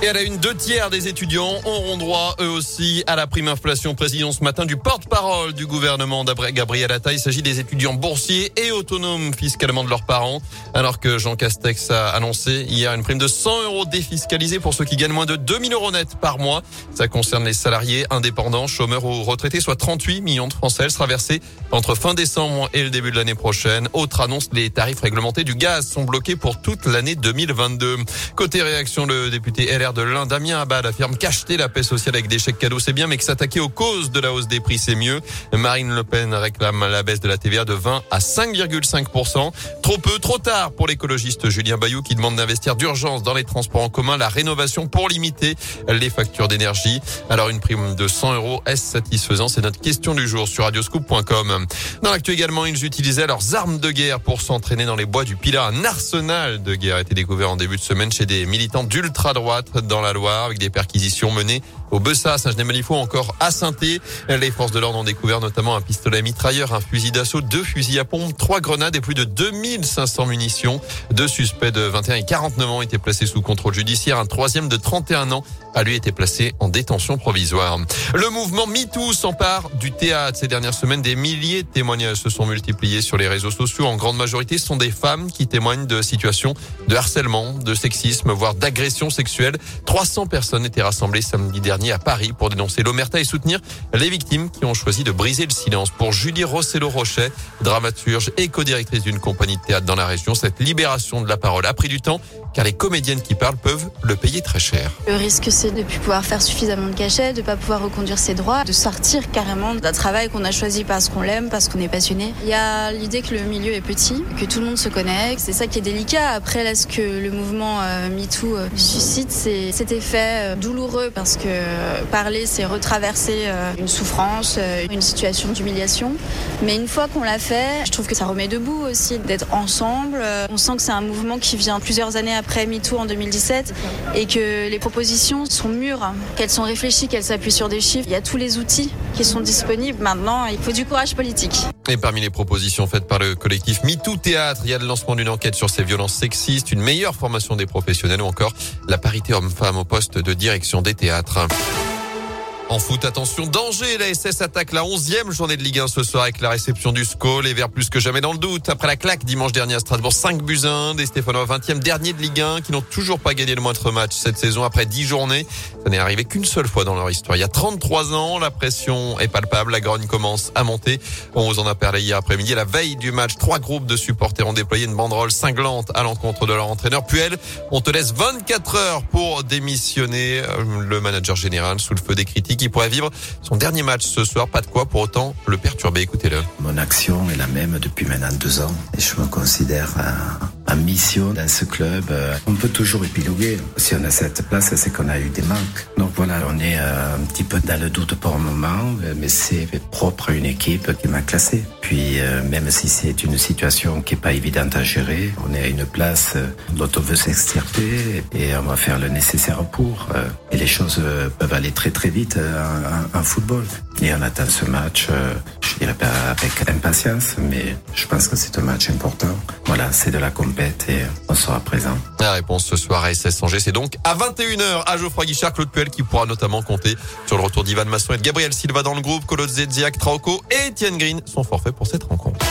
Et à la une, deux tiers des étudiants auront droit, eux aussi, à la prime inflation. Président ce matin du porte-parole du gouvernement Gabriel Attal. Il s'agit des étudiants boursiers et autonomes fiscalement de leurs parents. Alors que Jean Castex a annoncé hier une prime de 100 euros défiscalisée pour ceux qui gagnent moins de 2000 euros net par mois. Ça concerne les salariés indépendants, chômeurs ou retraités, soit 38 millions de Français. Elle sera versée entre fin décembre et le début de l'année prochaine. Autre annonce, les tarifs réglementés du gaz sont bloqués pour toute l'année 2022. Côté réaction, le député LR de l'Inde, Damien Abad, affirme qu'acheter la paix sociale avec des chèques cadeaux, c'est bien, mais que s'attaquer aux causes de la hausse des prix, c'est mieux. Marine Le Pen réclame la baisse de la TVA de 20 à 5,5%. Trop peu, trop tard pour l'écologiste Julien Bayou qui demande d'investir d'urgence dans les transports en commun, la rénovation pour limiter les factures d'énergie. Alors une prime de 100 euros, est-ce satisfaisant? C'est notre question du jour sur radioscoop.com. Dans l'actu également, ils utilisaient leurs armes de guerre pour s'entraîner dans les bois du Pilat. Un arsenal de guerre a été découvert en début de semaine chez des militants d'ultra-droite dans la Loire avec des perquisitions menées au Bessa, Saint-Genès-Malifaux, encore à saint Les forces de l'ordre ont découvert notamment un pistolet mitrailleur, un fusil d'assaut, deux fusils à pompe, trois grenades et plus de 2500 munitions. Deux suspects de 21 et 49 ans étaient placés sous contrôle judiciaire. Un troisième de 31 ans a lui été placé en détention provisoire. Le mouvement MeToo s'empare du théâtre. Ces dernières semaines, des milliers de témoignages se sont multipliés sur les réseaux sociaux. En grande majorité, ce sont des femmes qui témoignent de situations de harcèlement, de sexisme, voire d'agression sexuelle. 300 personnes étaient rassemblées samedi dernier à Paris pour dénoncer l'omerta et soutenir les victimes qui ont choisi de briser le silence. Pour Julie Rossello-Rochet, dramaturge et co-directrice d'une compagnie de théâtre dans la région, cette libération de la parole a pris du temps car les comédiennes qui parlent peuvent le payer très cher. Le risque, c'est de ne plus pouvoir faire suffisamment de cachets, de ne pas pouvoir reconduire ses droits, de sortir carrément d'un travail qu'on a choisi parce qu'on l'aime, parce qu'on est passionné. Il y a l'idée que le milieu est petit, que tout le monde se connaît, c'est ça qui est délicat. Après, là, ce que le mouvement euh, MeToo euh, suscite, c'est cet effet euh, douloureux parce que parler, c'est retraverser une souffrance, une situation d'humiliation. Mais une fois qu'on l'a fait, je trouve que ça remet debout aussi d'être ensemble. On sent que c'est un mouvement qui vient plusieurs années après MeToo en 2017 et que les propositions sont mûres, qu'elles sont réfléchies, qu'elles s'appuient sur des chiffres. Il y a tous les outils qui sont disponibles. Maintenant, il faut du courage politique. Et parmi les propositions faites par le collectif MeToo Théâtre, il y a le lancement d'une enquête sur ces violences sexistes, une meilleure formation des professionnels ou encore la parité homme-femme au poste de direction des théâtres. En foot, attention, danger. La SS attaque la 11e journée de Ligue 1 ce soir avec la réception du SCO. Les Verts plus que jamais dans le doute. Après la claque dimanche dernier à Strasbourg, 5 buts 1. Des Stéphanois 20e dernier de Ligue 1 qui n'ont toujours pas gagné le moindre match cette saison après 10 journées. Ça n'est arrivé qu'une seule fois dans leur histoire. Il y a 33 ans, la pression est palpable. La grogne commence à monter. On vous en a parlé hier après-midi. La veille du match, trois groupes de supporters ont déployé une banderole cinglante à l'encontre de leur entraîneur. Puis elle, on te laisse 24 heures pour démissionner. Euh, le manager général sous le feu des critiques qui pourrait vivre son dernier match ce soir. Pas de quoi pour autant le perturber. Écoutez-le. Mon action est la même depuis maintenant deux ans et je me considère mission dans ce club. On peut toujours épiloguer. Si on a cette place, c'est qu'on a eu des manques. Donc voilà, on est euh, un petit peu dans le doute pour le moment, mais c'est propre à une équipe qui m'a classé. Puis euh, même si c'est une situation qui est pas évidente à gérer, on est à une place euh, dont on veut s'extirper et on va faire le nécessaire pour. Et les choses peuvent aller très très vite en, football. Et on attend ce match, je dirais pas avec impatience, mais je pense que c'est un match important. C'est de la compète et on sera présent. La réponse ce soir à SS Angers, c'est donc à 21h à Geoffroy Guichard, Claude Puel qui pourra notamment compter sur le retour d'Ivan Masson et de Gabriel Silva dans le groupe, Colo Zedziak, Trauco et Etienne Green sont forfaits pour cette rencontre.